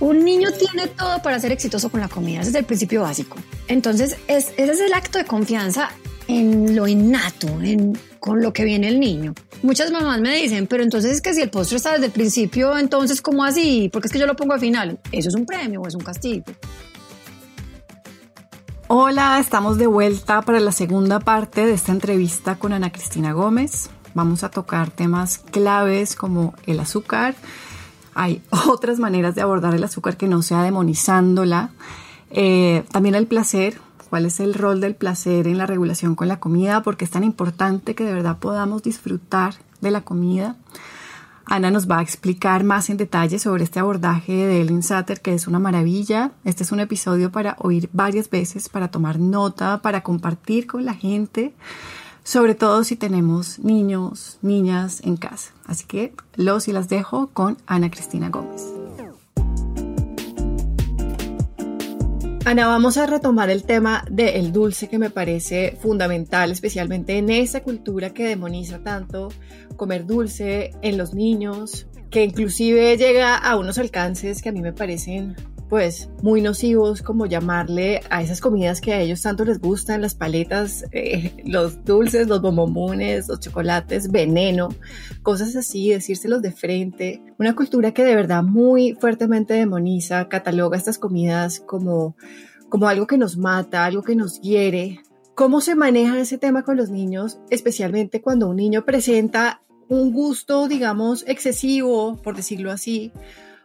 Un niño tiene todo para ser exitoso con la comida, ese es el principio básico. Entonces, ese es el acto de confianza en lo innato, en con lo que viene el niño. Muchas mamás me dicen, pero entonces es que si el postre está desde el principio, entonces ¿cómo así? Porque es que yo lo pongo al final. ¿Eso es un premio o es un castigo? Hola, estamos de vuelta para la segunda parte de esta entrevista con Ana Cristina Gómez. Vamos a tocar temas claves como el azúcar. Hay otras maneras de abordar el azúcar que no sea demonizándola. Eh, también el placer, cuál es el rol del placer en la regulación con la comida, porque es tan importante que de verdad podamos disfrutar de la comida. Ana nos va a explicar más en detalle sobre este abordaje de Ellen Satter, que es una maravilla. Este es un episodio para oír varias veces, para tomar nota, para compartir con la gente, sobre todo si tenemos niños, niñas en casa. Así que los y las dejo con Ana Cristina Gómez. Ana, vamos a retomar el tema del dulce que me parece fundamental, especialmente en esa cultura que demoniza tanto comer dulce en los niños, que inclusive llega a unos alcances que a mí me parecen pues muy nocivos como llamarle a esas comidas que a ellos tanto les gustan, las paletas, eh, los dulces, los bombones, los chocolates, veneno, cosas así, decírselos de frente. Una cultura que de verdad muy fuertemente demoniza, cataloga estas comidas como, como algo que nos mata, algo que nos hiere. ¿Cómo se maneja ese tema con los niños, especialmente cuando un niño presenta un gusto, digamos, excesivo, por decirlo así,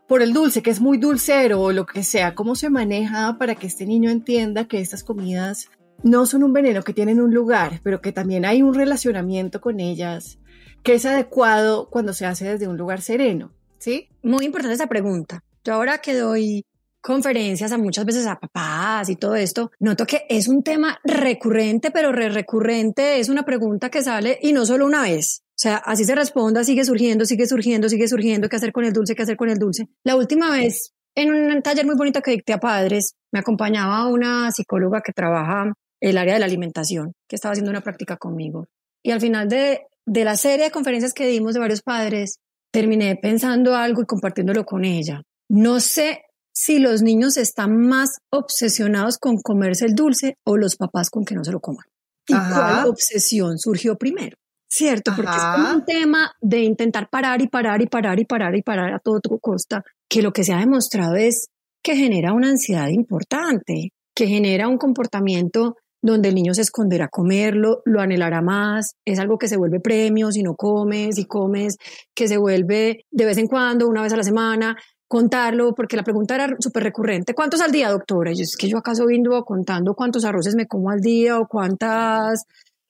por el dulce, que es muy dulcero o lo que sea, cómo se maneja para que este niño entienda que estas comidas no son un veneno, que tienen un lugar, pero que también hay un relacionamiento con ellas que es adecuado cuando se hace desde un lugar sereno, ¿sí? Muy importante esa pregunta. Yo ahora que doy conferencias a muchas veces a papás y todo esto, noto que es un tema recurrente, pero re recurrente es una pregunta que sale y no solo una vez. O sea, así se responda, sigue surgiendo, sigue surgiendo, sigue surgiendo, qué hacer con el dulce, qué hacer con el dulce. La última vez, en un taller muy bonito que dicté a padres, me acompañaba una psicóloga que trabaja el área de la alimentación, que estaba haciendo una práctica conmigo. Y al final de, de la serie de conferencias que dimos de varios padres, terminé pensando algo y compartiéndolo con ella. No sé si los niños están más obsesionados con comerse el dulce o los papás con que no se lo coman. ¿Y cuál obsesión surgió primero? ¿Cierto? Porque es como un tema de intentar parar y parar y parar y parar y parar a todo costa, que lo que se ha demostrado es que genera una ansiedad importante, que genera un comportamiento donde el niño se esconderá a comerlo, lo anhelará más, es algo que se vuelve premio si no comes, si comes, que se vuelve de vez en cuando, una vez a la semana, contarlo, porque la pregunta era súper recurrente, ¿cuántos al día, doctora? Y yo, es que yo acaso viendo contando cuántos arroces me como al día o cuántas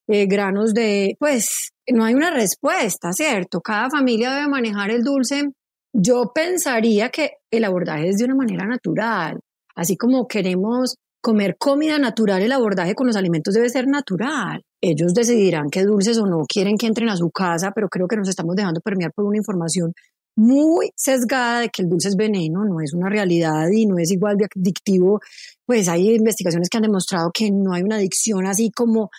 eh, granos de, pues no hay una respuesta, ¿cierto? Cada familia debe manejar el dulce. Yo pensaría que el abordaje es de una manera natural, así como queremos comer comida natural, el abordaje con los alimentos debe ser natural. Ellos decidirán qué dulces o no quieren que entren a su casa, pero creo que nos estamos dejando permear por una información muy sesgada de que el dulce es veneno, no es una realidad y no es igual de adictivo. Pues hay investigaciones que han demostrado que no hay una adicción así como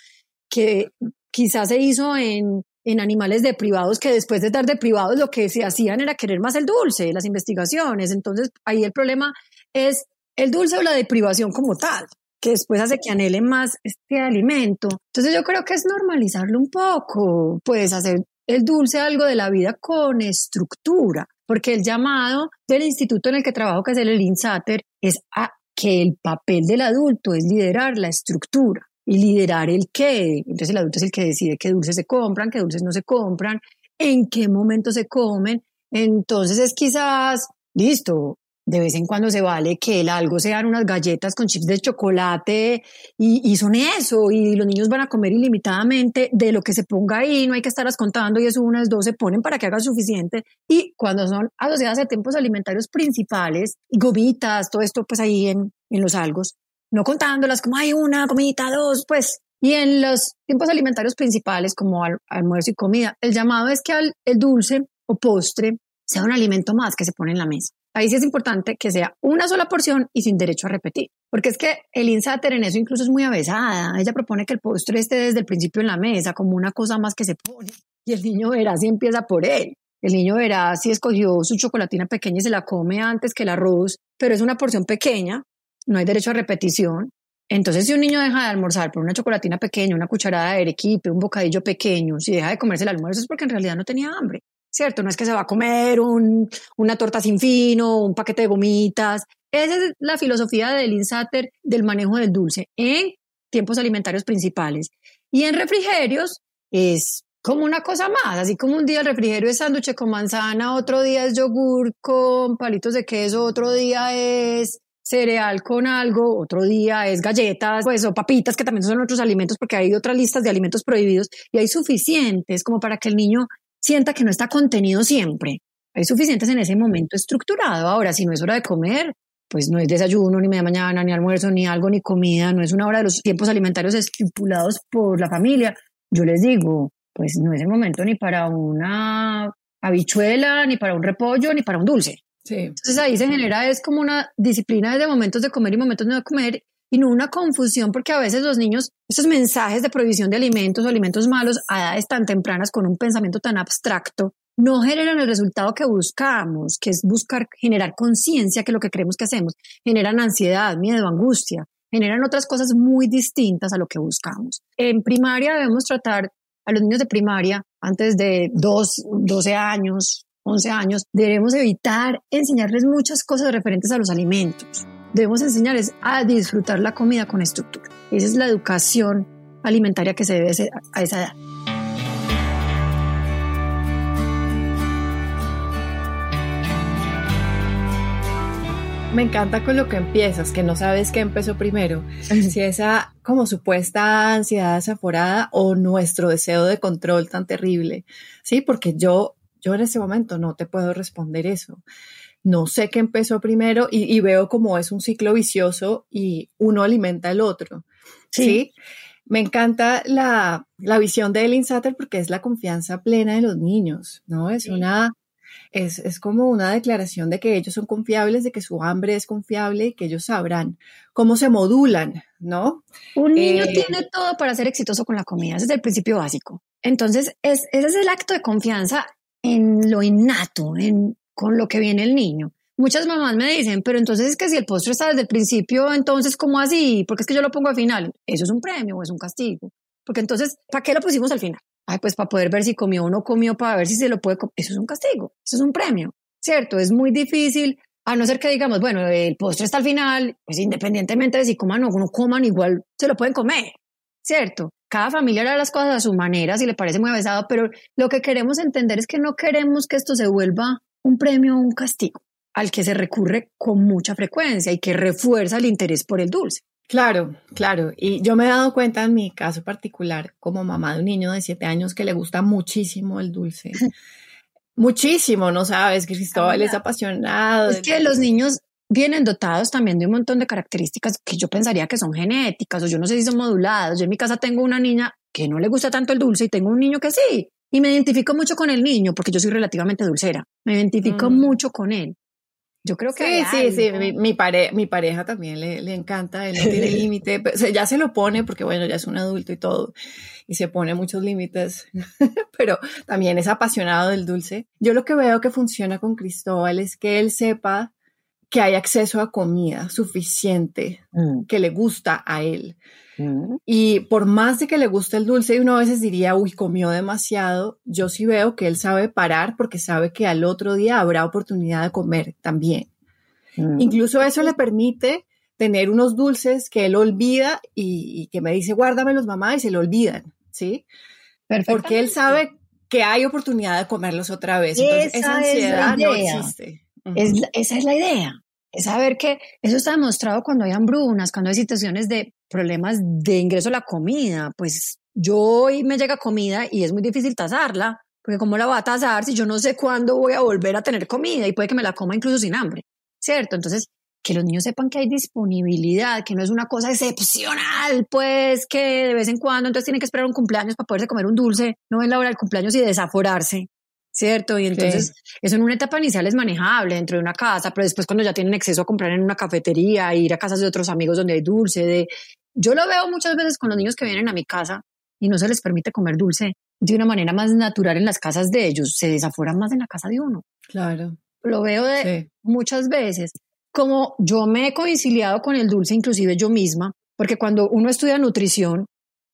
que quizás se hizo en, en animales deprivados que después de estar deprivados lo que se hacían era querer más el dulce, las investigaciones. Entonces ahí el problema es el dulce o la deprivación como tal, que después hace que anhelen más este alimento. Entonces yo creo que es normalizarlo un poco, puedes hacer el dulce algo de la vida con estructura, porque el llamado del instituto en el que trabajo, que es el INSATER, es a que el papel del adulto es liderar la estructura y liderar el qué. Entonces el adulto es el que decide qué dulces se compran, qué dulces no se compran, en qué momento se comen. Entonces es quizás, listo, de vez en cuando se vale que el algo sean unas galletas con chips de chocolate y, y, son eso, y los niños van a comer ilimitadamente de lo que se ponga ahí, no hay que estarlas contando y eso unas dos se ponen para que haga suficiente. Y cuando son asociadas a tiempos alimentarios principales, gomitas, todo esto pues ahí en, en los algos, no contándolas como hay una comida, dos, pues. Y en los tiempos alimentarios principales, como almuerzo y comida, el llamado es que el dulce o postre sea un alimento más que se pone en la mesa. Ahí sí es importante que sea una sola porción y sin derecho a repetir. Porque es que el INSATER en eso incluso es muy avesada. Ella propone que el postre esté desde el principio en la mesa como una cosa más que se pone. Y el niño verá si empieza por él. El niño verá si escogió su chocolatina pequeña y se la come antes que el arroz, pero es una porción pequeña no hay derecho a repetición. Entonces, si un niño deja de almorzar por una chocolatina pequeña, una cucharada de arequipe, un bocadillo pequeño, si deja de comerse el almuerzo es porque en realidad no tenía hambre, ¿cierto? No es que se va a comer una torta sin fino, un paquete de gomitas. Esa es la filosofía del INSATER del manejo del dulce en tiempos alimentarios principales. Y en refrigerios es como una cosa más, así como un día el refrigerio es sándwich con manzana, otro día es yogur con palitos de queso, otro día es cereal con algo, otro día es galletas, pues, o papitas, que también son otros alimentos, porque hay otras listas de alimentos prohibidos y hay suficientes como para que el niño sienta que no está contenido siempre. Hay suficientes en ese momento estructurado. Ahora, si no es hora de comer, pues no es desayuno, ni media mañana, ni almuerzo, ni algo, ni comida, no es una hora de los tiempos alimentarios estipulados por la familia. Yo les digo, pues no es el momento ni para una habichuela, ni para un repollo, ni para un dulce. Entonces ahí se genera es como una disciplina de momentos de comer y momentos de no comer y no una confusión porque a veces los niños, esos mensajes de prohibición de alimentos o alimentos malos a edades tan tempranas con un pensamiento tan abstracto, no generan el resultado que buscamos, que es buscar generar conciencia que lo que creemos que hacemos, generan ansiedad, miedo, angustia, generan otras cosas muy distintas a lo que buscamos. En primaria debemos tratar a los niños de primaria antes de 2, 12 años, 11 años, debemos evitar enseñarles muchas cosas referentes a los alimentos. Debemos enseñarles a disfrutar la comida con estructura. Esa es la educación alimentaria que se debe a esa edad. Me encanta con lo que empiezas, que no sabes qué empezó primero. Si esa como supuesta ansiedad desaforada o nuestro deseo de control tan terrible. Sí, porque yo yo en ese momento no te puedo responder eso. No sé qué empezó primero y, veo como es un ciclo vicioso y uno alimenta al otro. Sí. Me encanta la, visión de Elin Satter porque es la confianza plena de los niños, ¿no? Es una, es, como una declaración de que ellos son confiables, de que su hambre es confiable y que ellos sabrán cómo se modulan, ¿no? Un niño eh, tiene todo para ser exitoso con la comida, ese es el principio básico. Entonces, es, ese es el acto de confianza en lo innato, en, con lo que viene el niño. Muchas mamás me dicen, pero entonces es que si el postre está desde el principio, entonces ¿cómo así? Porque es que yo lo pongo al final. Eso es un premio o es un castigo. Porque entonces, ¿para qué lo pusimos al final? Ay, pues para poder ver si comió o no comió, para ver si se lo puede. Eso es un castigo, eso es un premio, ¿cierto? Es muy difícil, a no ser que digamos, bueno, el postre está al final, pues independientemente de si coman o no coman, igual se lo pueden comer, ¿cierto? Cada familia hará las cosas a su manera, si le parece muy avesado, pero lo que queremos entender es que no queremos que esto se vuelva un premio o un castigo al que se recurre con mucha frecuencia y que refuerza el interés por el dulce. Claro, claro. Y yo me he dado cuenta en mi caso particular, como mamá de un niño de siete años que le gusta muchísimo el dulce. muchísimo, ¿no sabes? Cristóbal es apasionado. Es que los niños vienen dotados también de un montón de características que yo pensaría que son genéticas o yo no sé si son moduladas. Yo en mi casa tengo una niña que no le gusta tanto el dulce y tengo un niño que sí. Y me identifico mucho con el niño porque yo soy relativamente dulcera. Me identifico mm. mucho con él. Yo creo que... Sí, sí, sí. Mi, mi, mi, pareja también le, le encanta, él no tiene límite. ya se lo pone porque, bueno, ya es un adulto y todo. Y se pone muchos límites, pero también es apasionado del dulce. Yo lo que veo que funciona con Cristóbal es que él sepa que hay acceso a comida suficiente mm. que le gusta a él. Mm. Y por más de que le guste el dulce y uno a veces diría, uy, comió demasiado, yo sí veo que él sabe parar porque sabe que al otro día habrá oportunidad de comer también. Mm. Incluso eso le permite tener unos dulces que él olvida y, que me dice, guárdamelos mamá y se le olvidan, ¿sí? Porque él sabe que hay oportunidad de comerlos otra vez. Entonces, esa, ansiedad no existe. esa es la idea. Es saber que eso está demostrado cuando hay hambrunas, cuando hay situaciones de problemas de ingreso a la comida. Pues yo hoy me llega comida y es muy difícil tasarla, porque ¿cómo la voy a tasar si yo no sé cuándo voy a volver a tener comida y puede que me la coma incluso sin hambre? ¿Cierto? Entonces, que los niños sepan que hay disponibilidad, que no es una cosa excepcional, pues que de vez en cuando entonces tienen que esperar un cumpleaños para poderse comer un dulce, no en la hora del cumpleaños y desaforarse. ¿Cierto? Y entonces eso en una etapa inicial es manejable dentro de una casa, pero después cuando ya tienen acceso a comprar en una cafetería, ir a casas de otros amigos donde hay dulce, de... Yo lo veo muchas veces con los niños que vienen a mi casa y no se les permite comer dulce de una manera más natural en las casas de ellos, se desaforan más en la casa de uno. Claro. Lo veo de muchas veces. Como yo me he conciliado con el dulce, inclusive yo misma, porque cuando uno estudia nutrición,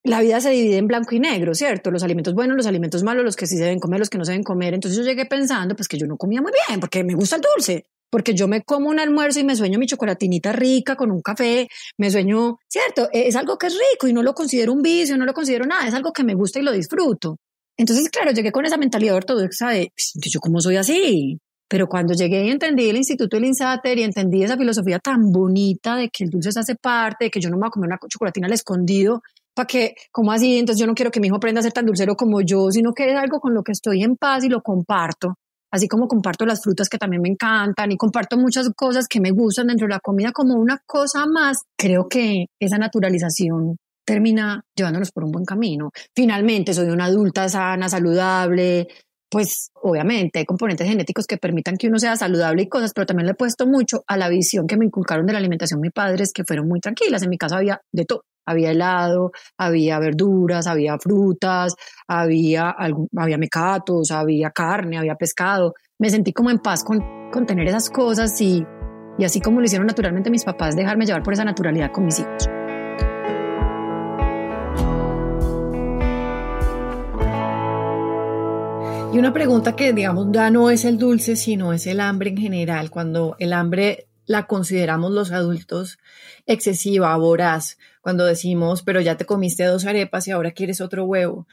la vida se divide en blanco y negro, ¿cierto? Los alimentos buenos, los alimentos malos, los que sí se deben comer, los que no se deben comer. Entonces yo llegué pensando, pues que yo no comía muy bien, porque me gusta el dulce, porque yo me como un almuerzo y me sueño mi chocolatinita rica con un café, me sueño, ¿cierto? E, es algo que es rico y no lo considero un vicio, no lo considero nada, es algo que me gusta y lo disfruto. Entonces, claro, llegué con esa mentalidad ortodoxa de, pues, yo cómo soy así. Pero cuando llegué y entendí el Instituto del INSATER y entendí esa filosofía tan bonita de que el dulce se hace parte, de que yo no me voy a comer una chocolatina al escondido, para que, como así? Entonces yo no quiero que mi hijo aprenda a ser tan dulcero como yo, sino que es algo con lo que estoy en paz y lo comparto. Así como comparto las frutas que también me encantan y comparto muchas cosas que me gustan dentro de la comida como una cosa más, creo que esa naturalización termina llevándonos por un buen camino. Finalmente soy una adulta sana, saludable, pues obviamente hay componentes genéticos que permitan que uno sea saludable y cosas, pero también le he puesto mucho a la visión que me inculcaron de la alimentación mis padres, que fueron muy tranquilas. En mi casa había de todo. Había helado, había verduras, había frutas, había, había mecatos, había carne, había pescado. Me sentí como en paz con, con tener esas cosas y, y así como lo hicieron naturalmente mis papás, dejarme llevar por esa naturalidad con mis hijos. Y una pregunta que, digamos, ya no es el dulce, sino es el hambre en general. Cuando el hambre la consideramos los adultos excesiva, voraz, cuando decimos, pero ya te comiste dos arepas y ahora quieres otro huevo.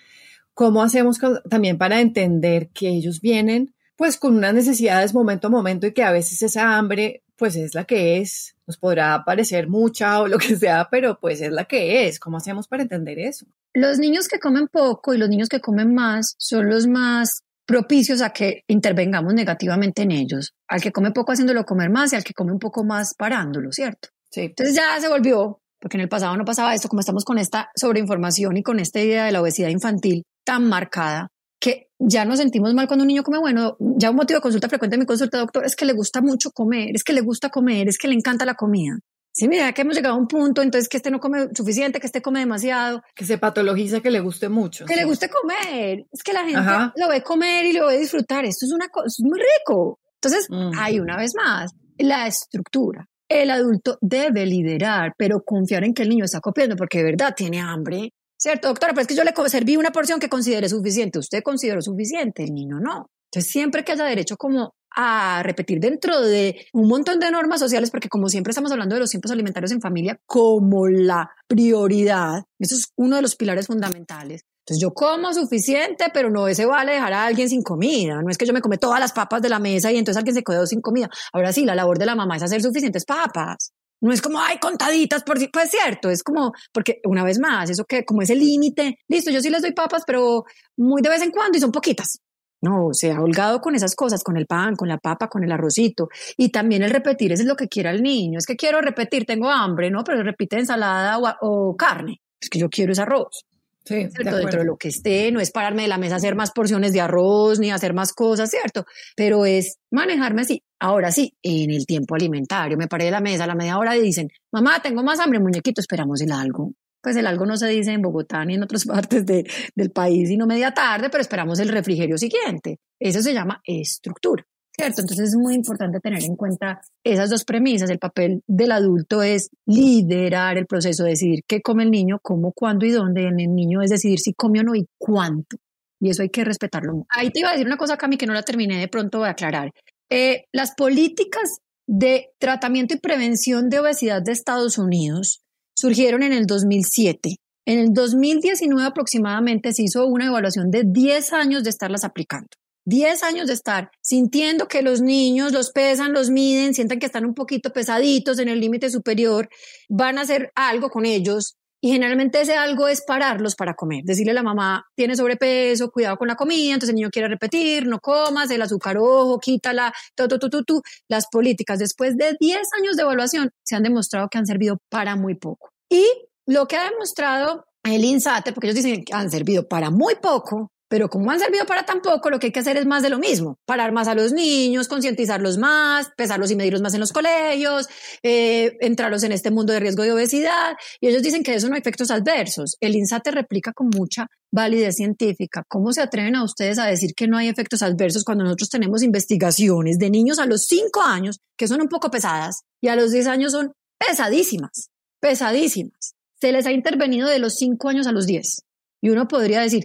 ¿Cómo hacemos también para entender que ellos vienen pues con unas necesidades momento a momento y que a veces esa hambre pues es la que es, nos podrá parecer mucha o lo que sea, pero pues es la que es. ¿Cómo hacemos para entender eso? Los niños que comen poco y los niños que comen más son los más propicios a que intervengamos negativamente en ellos. Al que come poco haciéndolo comer más y al que come un poco más parándolo, ¿cierto? Sí. Entonces ya se volvió, porque en el pasado no pasaba esto, como estamos con esta sobreinformación y con esta idea de la obesidad infantil tan marcada, que ya nos sentimos mal cuando un niño come bueno. Ya un motivo de consulta frecuente en mi consulta, doctor, es que le gusta mucho comer, es que le gusta comer, es que le encanta la comida. Sí, mira que hemos llegado a un punto, entonces que este no come suficiente, que este come demasiado. Que se patologiza que le guste mucho. Que le guste comer. Es que la gente lo ve comer y lo ve disfrutar. Esto es una cosa, es muy rico. Entonces, mm. hay una vez más la estructura. El adulto debe liderar, pero confiar en que el niño está copiando, porque de verdad tiene hambre. ¿Cierto, doctora? Pero es que yo le serví una porción que considere suficiente. Usted consideró suficiente, el niño no. Entonces, siempre que haya derecho como a repetir dentro de un montón de normas sociales, porque como siempre estamos hablando de los tiempos alimentarios en familia como la prioridad, eso es uno de los pilares fundamentales. Entonces yo como suficiente, pero no se vale dejar a alguien sin comida. No es que yo me come todas las papas de la mesa y entonces alguien se quedó sin comida. Ahora sí, la labor de la mamá es hacer suficientes papas. No es como, ay, contaditas, por si, pues cierto, es como, porque una vez más, eso que, como ese límite, listo, yo sí les doy papas, pero muy de vez en cuando y son poquitas. No, se ha holgado con esas cosas, con el pan, con la papa, con el arrocito. Y también el repetir, eso es lo que quiera el niño. Es que quiero repetir, tengo hambre, ¿no? Pero repite ensalada o, carne. Es que yo quiero ese arroz. Sí, dentro de lo que esté, no es pararme de la mesa a hacer más porciones de arroz ni hacer más cosas, ¿cierto? Pero es manejarme así. Ahora sí, en el tiempo alimentario, me paré de la mesa a la media hora y dicen, mamá, tengo más hambre, muñequito, esperamos el algo pues el algo no se dice en Bogotá ni en otras partes del país, sino media tarde, pero esperamos el refrigerio siguiente. Eso se llama estructura, ¿cierto? Entonces es muy importante tener en cuenta esas dos premisas. El papel del adulto es liderar el proceso, decidir qué come el niño, cómo, cuándo y dónde. En el niño es decidir si come o no y cuánto. Y eso hay que respetarlo. Ahí te iba a decir una cosa, Cami, que no la terminé de pronto de aclarar. Eh, las políticas de tratamiento y prevención de obesidad de Estados Unidos surgieron en el 2007. En el 2019 aproximadamente se hizo una evaluación de 10 años de estarlas aplicando. 10 años de estar sintiendo que los niños los pesan, los miden, sientan que están un poquito pesaditos en el límite superior, van a hacer algo con ellos y generalmente ese algo es pararlos para comer. Decirle a la mamá, tiene sobrepeso, cuidado con la comida, entonces el niño quiere repetir, no comas, el azúcar ojo, quítala, todo, todo, todo, Las políticas después de 10 años de evaluación se han demostrado que han servido para muy poco. Y lo que ha demostrado el INSATE, porque ellos dicen que han servido para muy poco, pero como han servido para tan poco, lo que hay que hacer es más de lo mismo, parar más a los niños, concientizarlos más, pesarlos y medirlos más en los colegios, eh, entrarlos en este mundo de riesgo de obesidad. Y ellos dicen que eso no hay efectos adversos. El INSATE replica con mucha validez científica. ¿Cómo se atreven a ustedes a decir que no hay efectos adversos cuando nosotros tenemos investigaciones de niños a los 5 años que son un poco pesadas y a los 10 años son pesadísimas, pesadísimas? Se les ha intervenido de los 5 años a los 10. Y uno podría decir,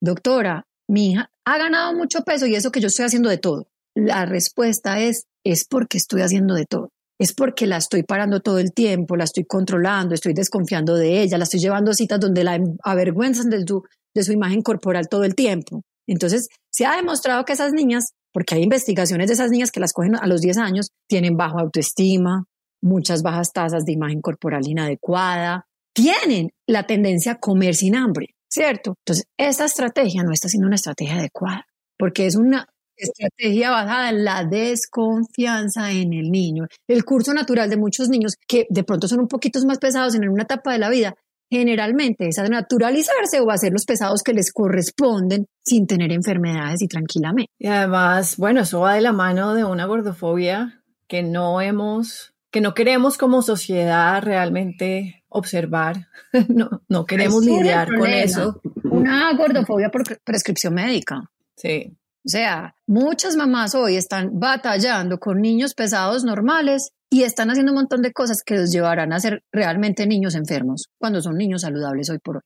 doctora, mi hija ha ganado mucho peso y eso que yo estoy haciendo de todo. La respuesta es, es porque estoy haciendo de todo. Es porque la estoy parando todo el tiempo, la estoy controlando, estoy desconfiando de ella, la estoy llevando a citas donde la avergüenzan de su, de su imagen corporal todo el tiempo. Entonces, se ha demostrado que esas niñas, porque hay investigaciones de esas niñas que las cogen a los 10 años, tienen baja autoestima, muchas bajas tasas de imagen corporal inadecuada, tienen la tendencia a comer sin hambre. ¿cierto? Entonces, esta estrategia no está siendo una estrategia adecuada, porque es una estrategia basada en la desconfianza en el niño. El curso natural de muchos niños que de pronto son un poquito más pesados en una etapa de la vida, generalmente es a naturalizarse o a hacer los pesados que les corresponden sin tener enfermedades y tranquilamente. Y además, bueno, eso va de la mano de una gordofobia que no hemos, que no queremos como sociedad realmente observar, no, no queremos lidiar con eso. Una gordofobia por prescripción médica. Sí. O sea, muchas mamás hoy están batallando con niños pesados normales y están haciendo un montón de cosas que los llevarán a ser realmente niños enfermos cuando son niños saludables hoy por hoy.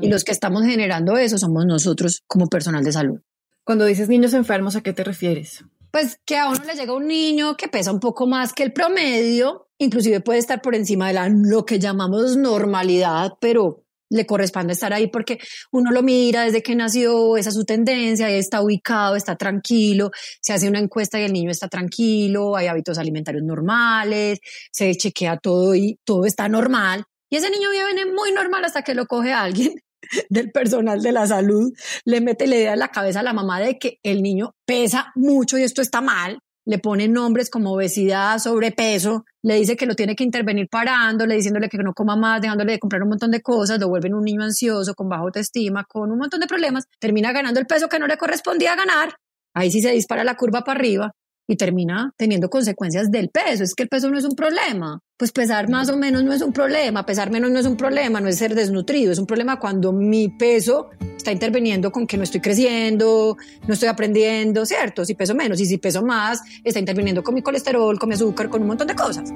Y los que estamos generando eso somos nosotros como personal de salud. Cuando dices niños enfermos, ¿a qué te refieres? Pues que a uno le llega un niño que pesa un poco más que el promedio inclusive puede estar por encima de la, lo que llamamos normalidad, pero le corresponde estar ahí porque uno lo mira desde que nació, esa es su tendencia, está ubicado, está tranquilo, se hace una encuesta y el niño está tranquilo, hay hábitos alimentarios normales, se chequea todo y todo está normal. Y ese niño viene muy normal hasta que lo coge alguien del personal de la salud, le mete la idea en la cabeza a la mamá de que el niño pesa mucho y esto está mal, le pone nombres como obesidad, sobrepeso, le dice que lo tiene que intervenir parándole, diciéndole que no coma más, dejándole de comprar un montón de cosas, lo vuelven un niño ansioso, con baja autoestima, con un montón de problemas, termina ganando el peso que no le correspondía ganar, ahí sí se dispara la curva para arriba y termina teniendo consecuencias del peso. Es que el peso no es un problema. Pues pesar más o menos no es un problema, pesar menos no es un problema, no es ser desnutrido, es un problema cuando mi peso está interviniendo con que no estoy creciendo, no estoy aprendiendo, ¿cierto? Si peso menos y si peso más, está interviniendo con mi colesterol, con mi azúcar, con un montón de cosas.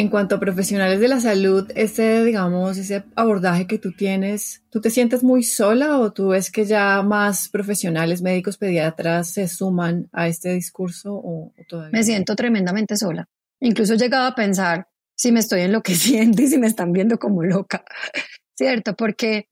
En cuanto a profesionales de la salud, ese, digamos, ese abordaje que tú tienes, ¿tú te sientes muy sola o tú ves que ya más profesionales, médicos, pediatras se suman a este discurso o, todavía? Me siento tremendamente sola. Incluso he llegado a pensar si me estoy enloqueciendo y si me están viendo como loca. ¿cierto? Porque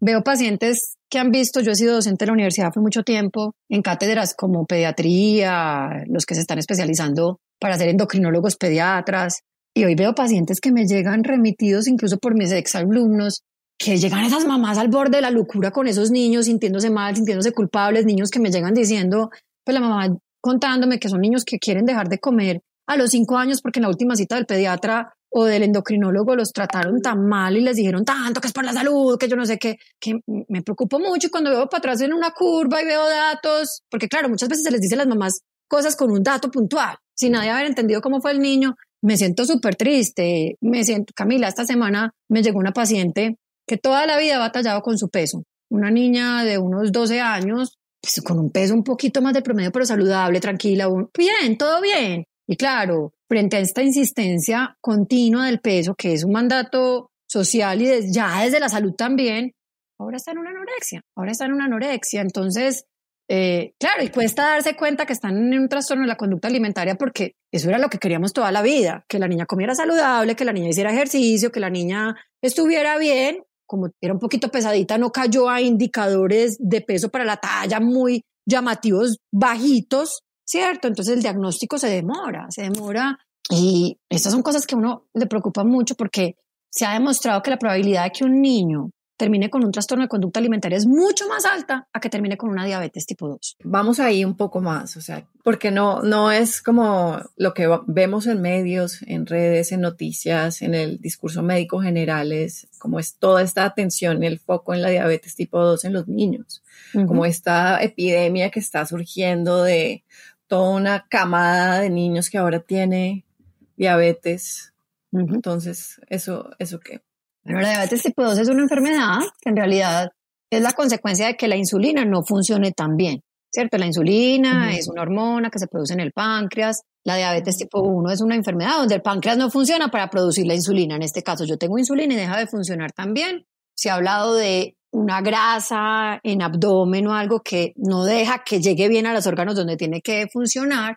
veo pacientes que han visto, yo he sido docente de la universidad hace mucho tiempo, en cátedras como pediatría, los que se están especializando para ser endocrinólogos pediatras, y hoy veo pacientes que me llegan remitidos incluso por mis exalumnos, que llegan esas mamás al borde de la locura con esos niños, sintiéndose mal, sintiéndose culpables, niños que me llegan diciendo, pues la mamá contándome que son niños que quieren dejar de comer a los cinco años porque en la última cita del pediatra o del endocrinólogo los trataron tan mal y les dijeron tanto que es por la salud, que yo no sé qué, que me preocupo mucho y cuando veo para atrás en una curva y veo datos, porque claro, muchas veces se les dice a las mamás cosas con un dato puntual, sin nadie haber entendido cómo fue el niño, me siento súper triste, me siento, Camila, esta semana me llegó una paciente que toda la vida ha batallado con su peso, una niña de unos 12 años, pues con un peso un poquito más de promedio, pero saludable, tranquila, bien, todo bien. Y claro, frente a esta insistencia continua del peso, que es un mandato social y ya desde la salud también, ahora está en una anorexia, ahora está en una anorexia. Entonces, eh, claro, y cuesta darse cuenta que están en un trastorno de la conducta alimentaria porque eso era lo que queríamos toda la vida, que la niña comiera saludable, que la niña hiciera ejercicio, que la niña estuviera bien, como era un poquito pesadita, no cayó a indicadores de peso para la talla muy llamativos, bajitos, ¿cierto? Entonces el diagnóstico se demora, se demora y estas son cosas que a uno le preocupa mucho porque se ha demostrado que la probabilidad de que un niño termine con un trastorno de conducta alimentaria es mucho más alta a que termine con una diabetes tipo 2. Vamos ahí un poco más, o sea, porque no, no es como lo que vemos en medios, en redes, en noticias, en el discurso médico general, es como es toda esta atención el foco en la diabetes tipo 2 en los niños, como esta epidemia que está surgiendo de toda una camada de niños que ahora tiene diabetes. Entonces, ¿eso, eso qué? Bueno, la diabetes tipo 2 es una enfermedad que en realidad es la consecuencia de que la insulina no funcione tan bien, ¿cierto? La insulina es una hormona que se produce en el páncreas. La diabetes tipo 1 es una enfermedad donde el páncreas no funciona para producir la insulina. En este caso, yo tengo insulina y deja de funcionar también. Se ha hablado de una grasa en abdomen o algo que no deja que llegue bien a los órganos donde tiene que funcionar,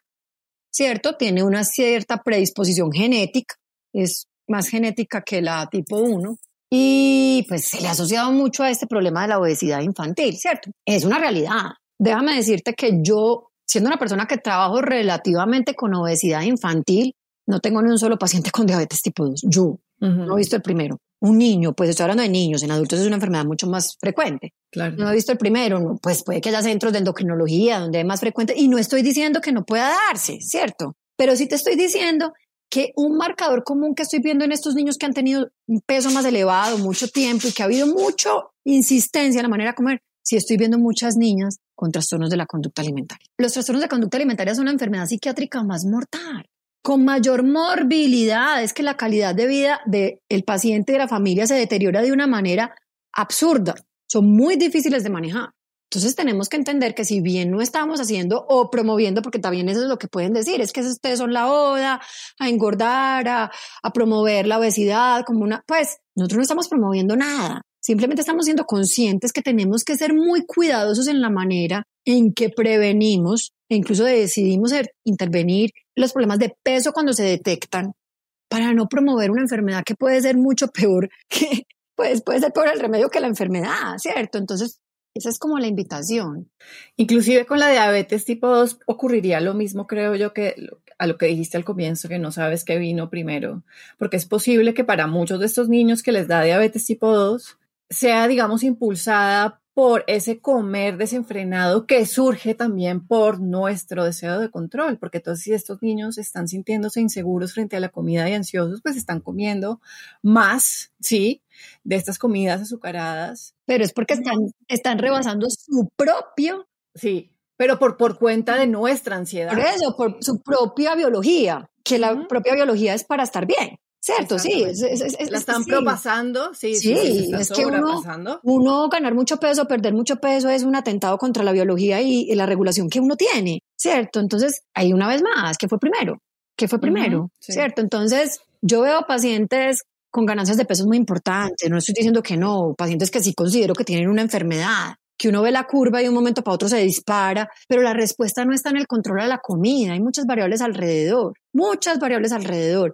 ¿cierto? Tiene una cierta predisposición genética, es más genética que la tipo 1 y pues se le ha asociado mucho a este problema de la obesidad infantil, ¿cierto? Es una realidad. Déjame decirte que yo, siendo una persona que trabajo relativamente con obesidad infantil, no tengo ni un solo paciente con diabetes tipo 2. Yo no he visto el primero. Un niño, pues estoy hablando de niños, en adultos es una enfermedad mucho más frecuente. Claro. No he visto el primero, pues puede que haya centros de endocrinología donde es más frecuente y no estoy diciendo que no pueda darse, ¿cierto? Pero sí te estoy diciendo que un marcador común que estoy viendo en estos niños que han tenido un peso más elevado mucho tiempo y que ha habido mucha insistencia en la manera de comer, si estoy viendo muchas niñas con trastornos de la conducta alimentaria. Los trastornos de conducta alimentaria son una enfermedad psiquiátrica más mortal, con mayor morbilidad. Es que la calidad de vida del paciente y de la familia se deteriora de una manera absurda. Son muy difíciles de manejar. Entonces tenemos que entender que si bien no estamos haciendo o promoviendo, porque también eso es lo que pueden decir, es que ustedes son la oda a engordar, a, a promover la obesidad como una, pues nosotros no estamos promoviendo nada. Simplemente estamos siendo conscientes que tenemos que ser muy cuidadosos en la manera en que prevenimos e incluso decidimos intervenir los problemas de peso cuando se detectan para no promover una enfermedad que puede ser mucho peor que, pues puede ser peor el remedio que la enfermedad, ¿cierto? Entonces esa es como la invitación. Inclusive con la diabetes tipo 2 ocurriría lo mismo, creo yo, que a lo que dijiste al comienzo, que no sabes qué vino primero, porque es posible que para muchos de estos niños que les da diabetes tipo 2 sea, digamos, impulsada por ese comer desenfrenado que surge también por nuestro deseo de control, porque entonces si estos niños están sintiéndose inseguros frente a la comida y ansiosos, pues están comiendo más, ¿sí? De estas comidas azucaradas. Pero es porque están, están rebasando su propio. Sí, pero por, por cuenta de nuestra ansiedad. Por eso, por su propia biología, que la propia biología es para estar bien. Cierto, sí. Es, la están propasando, sí. Sí, es que uno, uno, ganar mucho peso, perder mucho peso es un atentado contra la biología y, la regulación que uno tiene, ¿cierto? Entonces, ahí una vez más, ¿qué fue primero? ¿Qué fue primero? ¿Cierto? Entonces, yo veo pacientes con ganancias de peso muy importantes, no estoy diciendo que no, pacientes que sí considero que tienen una enfermedad, que uno ve la curva y de un momento para otro se dispara, pero la respuesta no está en el control de la comida, hay muchas variables alrededor, muchas variables alrededor.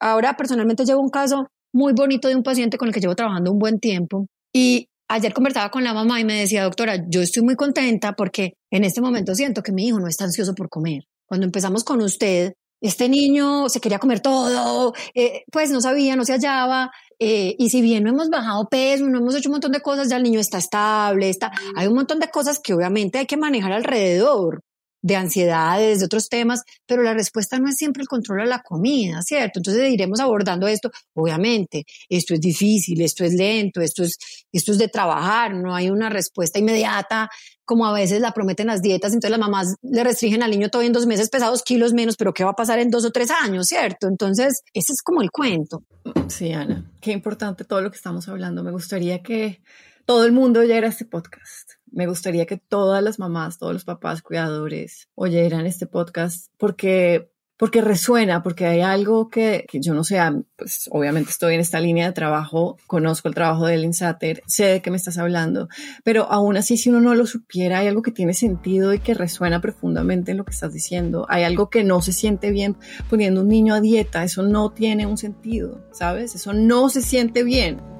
Ahora personalmente llevo un caso muy bonito de un paciente con el que llevo trabajando un buen tiempo. Y ayer conversaba con la mamá y me decía, doctora, yo estoy muy contenta porque en este momento siento que mi hijo no está ansioso por comer. Cuando empezamos con usted, este niño se quería comer todo, eh, pues no sabía, no se hallaba, eh, y si bien no hemos bajado peso, no hemos hecho un montón de cosas, ya el niño está estable, está, hay un montón de cosas que obviamente hay que manejar alrededor de ansiedades, de otros temas, pero la respuesta no es siempre el control de la comida, ¿cierto? Entonces iremos abordando esto, obviamente, esto es difícil, esto es lento, esto es, esto es de trabajar, no hay una respuesta inmediata como a veces la prometen las dietas, entonces las mamás le restringen al niño todo en dos meses pesados kilos menos, pero ¿qué va a pasar en dos o tres años, cierto? Entonces, ese es como el cuento. Sí, Ana, qué importante todo lo que estamos hablando. Me gustaría que todo el mundo oyera este podcast. Me gustaría que todas las mamás, todos los papás, cuidadores oyeran este podcast porque porque resuena, porque hay algo que, yo no sé, pues obviamente estoy en esta línea de trabajo, conozco el trabajo de Ellen Satter, sé de qué me estás hablando, pero aún así si uno no lo supiera, hay algo que tiene sentido y que resuena profundamente en lo que estás diciendo. Hay algo que no se siente bien poniendo un niño a dieta, eso no tiene un sentido, ¿sabes? Eso no se siente bien.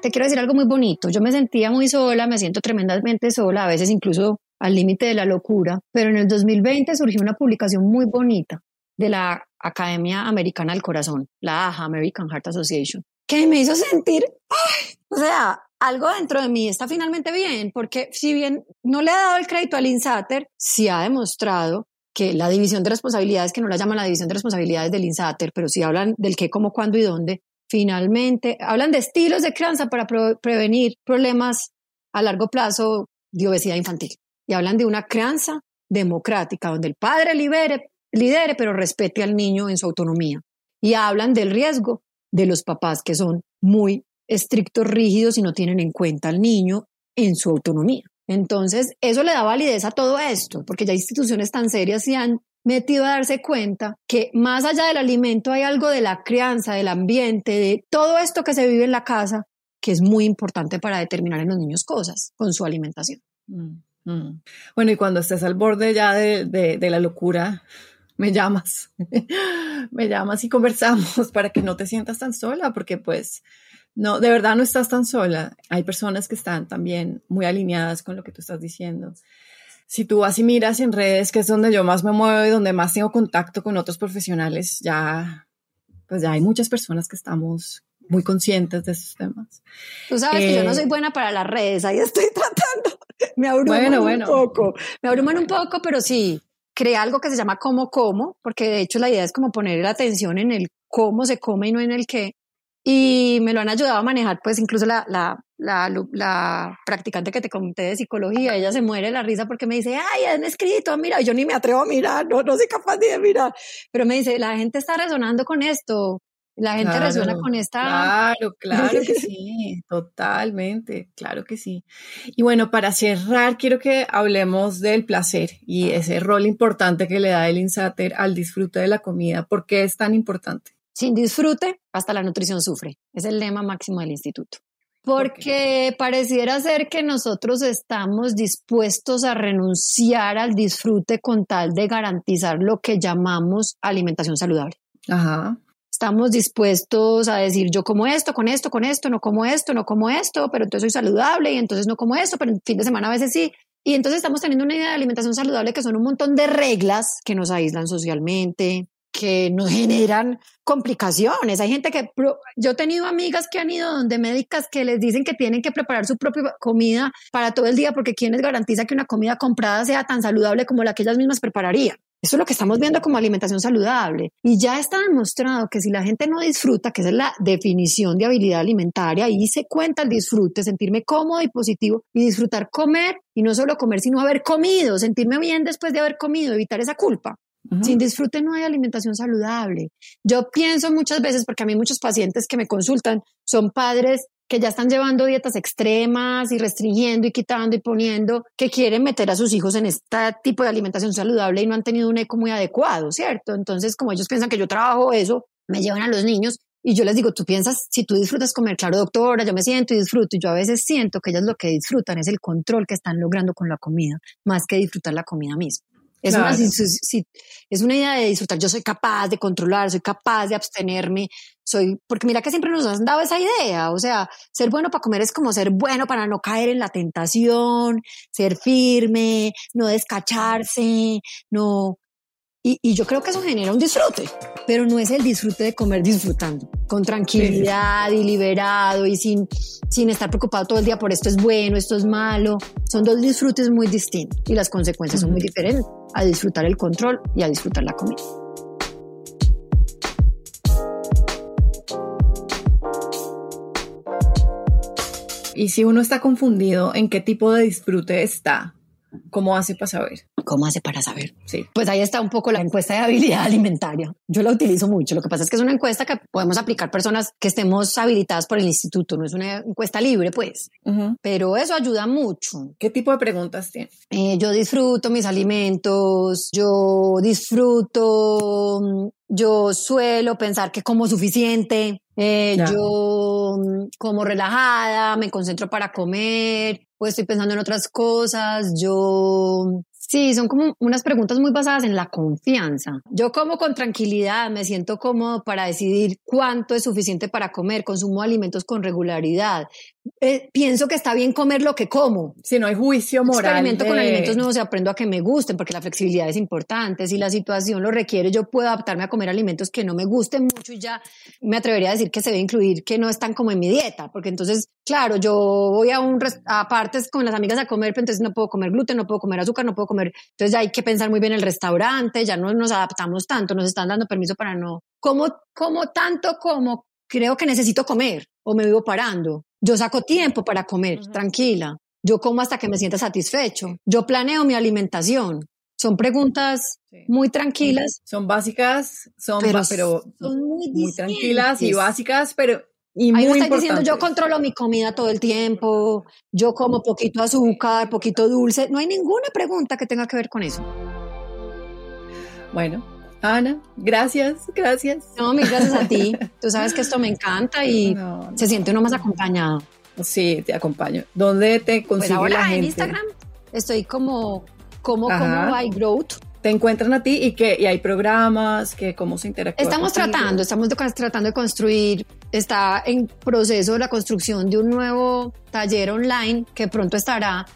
Te quiero decir algo muy bonito. Yo me sentía muy sola, me siento tremendamente sola, a veces incluso al límite de la locura, pero en el 2020 surgió una publicación muy bonita de la Academia Americana del Corazón, la AHA, American Heart Association, que me hizo sentir, o sea, algo dentro de mí está finalmente bien, porque si bien no le ha dado el crédito al INSATER, sí ha demostrado que la división de responsabilidades, que no la llaman la división de responsabilidades del INSATER, pero sí hablan del qué, cómo, cuándo y dónde, finalmente hablan de estilos de crianza para prevenir problemas a largo plazo de obesidad infantil. Y hablan de una crianza democrática, donde el padre lidere, pero respete al niño en su autonomía. Y hablan del riesgo de los papás que son muy estrictos, rígidos y no tienen en cuenta al niño en su autonomía. Entonces, eso le da validez a todo esto, porque ya instituciones tan serias se han metido a darse cuenta que más allá del alimento hay algo de la crianza, del ambiente, de todo esto que se vive en la casa, que es muy importante para determinar en los niños cosas con su alimentación. Mm, mm. Bueno, y cuando estés al borde ya de, de la locura, me llamas, me llamas y conversamos para que no te sientas tan sola, porque pues no, de verdad no estás tan sola. Hay personas que están también muy alineadas con lo que tú estás diciendo si tú vas y miras en redes, que es donde yo más me muevo y donde más tengo contacto con otros profesionales, ya, pues ya hay muchas personas que estamos muy conscientes de esos temas. Tú sabes que yo no soy eh, buena para las redes, ahí estoy tratando. Me abruman un poco, me abruman un poco, pero sí, creé algo que se llama como como, porque de hecho la idea es como poner la atención en el cómo se come y no en el qué. Y me lo han ayudado a manejar, pues incluso la, la, la, la, practicante que te comenté de psicología, ella se muere la risa porque me dice, ay, han escrito, mira, yo ni me atrevo a mirar, no, no soy capaz de mirar, pero me dice, la gente está resonando con esto, la gente resuena con esta... Claro, claro que sí, totalmente, claro que sí. Y bueno, para cerrar, quiero que hablemos del placer y ese rol importante que le da el insater al disfrute de la comida. ¿Por qué es tan importante? Sin disfrute, hasta la nutrición sufre. Es el lema máximo del instituto. Porque pareciera ser que nosotros estamos dispuestos a renunciar al disfrute con tal de garantizar lo que llamamos alimentación saludable. Ajá. Estamos dispuestos a decir, yo como esto, con esto, con esto, no como esto, no como esto, pero entonces soy saludable y entonces no como esto, pero en fin de semana a veces sí. Y entonces estamos teniendo una idea de alimentación saludable que son un montón de reglas que nos aíslan socialmente, que nos generan complicaciones. Hay gente que, yo he tenido amigas que han ido donde médicas que les dicen que tienen que preparar su propia comida para todo el día porque ¿quién les garantiza que una comida comprada sea tan saludable como la que ellas mismas prepararían? Eso es lo que estamos viendo como alimentación saludable. Y ya está demostrado que si la gente no disfruta, que esa es la definición de habilidad alimentaria, ahí se cuenta el disfrute, sentirme cómodo y positivo y disfrutar comer y no solo comer, sino haber comido, sentirme bien después de haber comido, evitar esa culpa. Sin disfrute no hay alimentación saludable. Yo pienso muchas veces, porque a mí muchos pacientes que me consultan son padres que ya están llevando dietas extremas y restringiendo y quitando y poniendo, que quieren meter a sus hijos en este tipo de alimentación saludable y no han tenido un eco muy adecuado, ¿cierto? Entonces, como ellos piensan que yo trabajo eso, me llevan a los niños y yo les digo, tú piensas, si tú disfrutas comer, claro, doctora, yo me siento y disfruto. Y yo a veces siento que ellos lo que disfrutan es el control que están logrando con la comida, más que disfrutar la comida misma. Es, una, es una idea de disfrutar. Yo soy capaz de controlar, soy capaz de abstenerme, soy, porque mira que siempre nos han dado esa idea, o sea, ser bueno para comer es como ser bueno para no caer en la tentación, ser firme, no descacharse, no, y, y, yo creo que eso genera un disfrute, pero no es el disfrute de comer disfrutando, con tranquilidad y liberado y sin, sin estar preocupado todo el día por esto es bueno, esto es malo. Son dos disfrutes muy distintos y las consecuencias son muy diferentes a disfrutar el control y a disfrutar la comida. Y si uno está confundido en qué tipo de disfrute está, ¿Cómo hace para saber? ¿Cómo hace para saber? Sí. Pues ahí está un poco la encuesta de habilidad alimentaria. Yo la utilizo mucho. Lo que pasa es que es una encuesta que podemos aplicar personas que estemos habilitadas por el instituto. No es una encuesta libre, pues. Pero eso ayuda mucho. ¿Qué tipo de preguntas tiene? Eh, yo disfruto mis alimentos. Yo disfruto yo suelo pensar que como suficiente, eh, yo mm, como relajada, me concentro para comer, pues estoy pensando en otras cosas, yo Sí, son como unas preguntas muy basadas en la confianza. Yo como con tranquilidad, me siento cómodo para decidir cuánto es suficiente para comer, consumo alimentos con regularidad. Eh, pienso que está bien comer lo que como. Si no hay juicio moral. Experimento con alimentos nuevos y aprendo a que me gusten, porque la flexibilidad es importante. Si la situación lo requiere, yo puedo adaptarme a comer alimentos que no me gusten mucho y ya me atrevería a decir que se debe incluir que no están como en mi dieta, porque entonces, claro, yo voy a un a partes con las amigas a comer, pero entonces no puedo comer gluten, no puedo comer azúcar, no puedo comer entonces ya hay que pensar muy bien el restaurante, ya no nos adaptamos tanto, nos están dando permiso para no, como, como tanto como creo que necesito comer o me vivo parando. Yo saco tiempo para comer, tranquila. Yo como hasta que me sienta satisfecho. Yo planeo mi alimentación. Son preguntas muy tranquilas. Son básicas, son, pero, son muy, tranquilas y básicas, pero y Ahí me diciendo, yo controlo mi comida todo el tiempo, yo como poquito azúcar, poquito dulce. No hay ninguna pregunta que tenga que ver con eso. Bueno, Ana, gracias, gracias. No, mil gracias a ti. Tú sabes que esto me encanta y se siente uno más acompañado. Sí, te acompaño. ¿Dónde te pues consigue pues la gente? en Instagram estoy como como como by growth te encuentran a ti y que y hay programas que cómo se interactúa. Estamos tratando, estamos tratando de construir, está en proceso la construcción de un nuevo taller online que pronto estará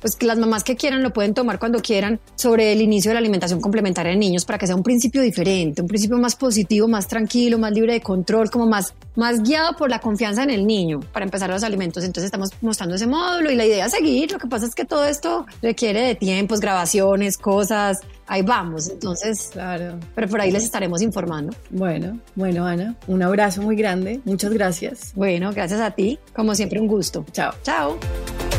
pues que las mamás que quieran lo pueden tomar cuando quieran sobre el inicio de la alimentación complementaria de niños para que sea un principio diferente, un principio más positivo, más tranquilo, más libre de control, como más, más guiado por la confianza en el niño para empezar los alimentos. Entonces estamos mostrando ese módulo y la idea es seguir. Lo que pasa es que todo esto requiere de tiempos, grabaciones, cosas. Ahí vamos. Entonces, claro. Pero por ahí les estaremos informando. Bueno, bueno, Ana, un abrazo muy grande. Muchas gracias. Bueno, gracias a ti. Como siempre, un gusto. Chao. Chao.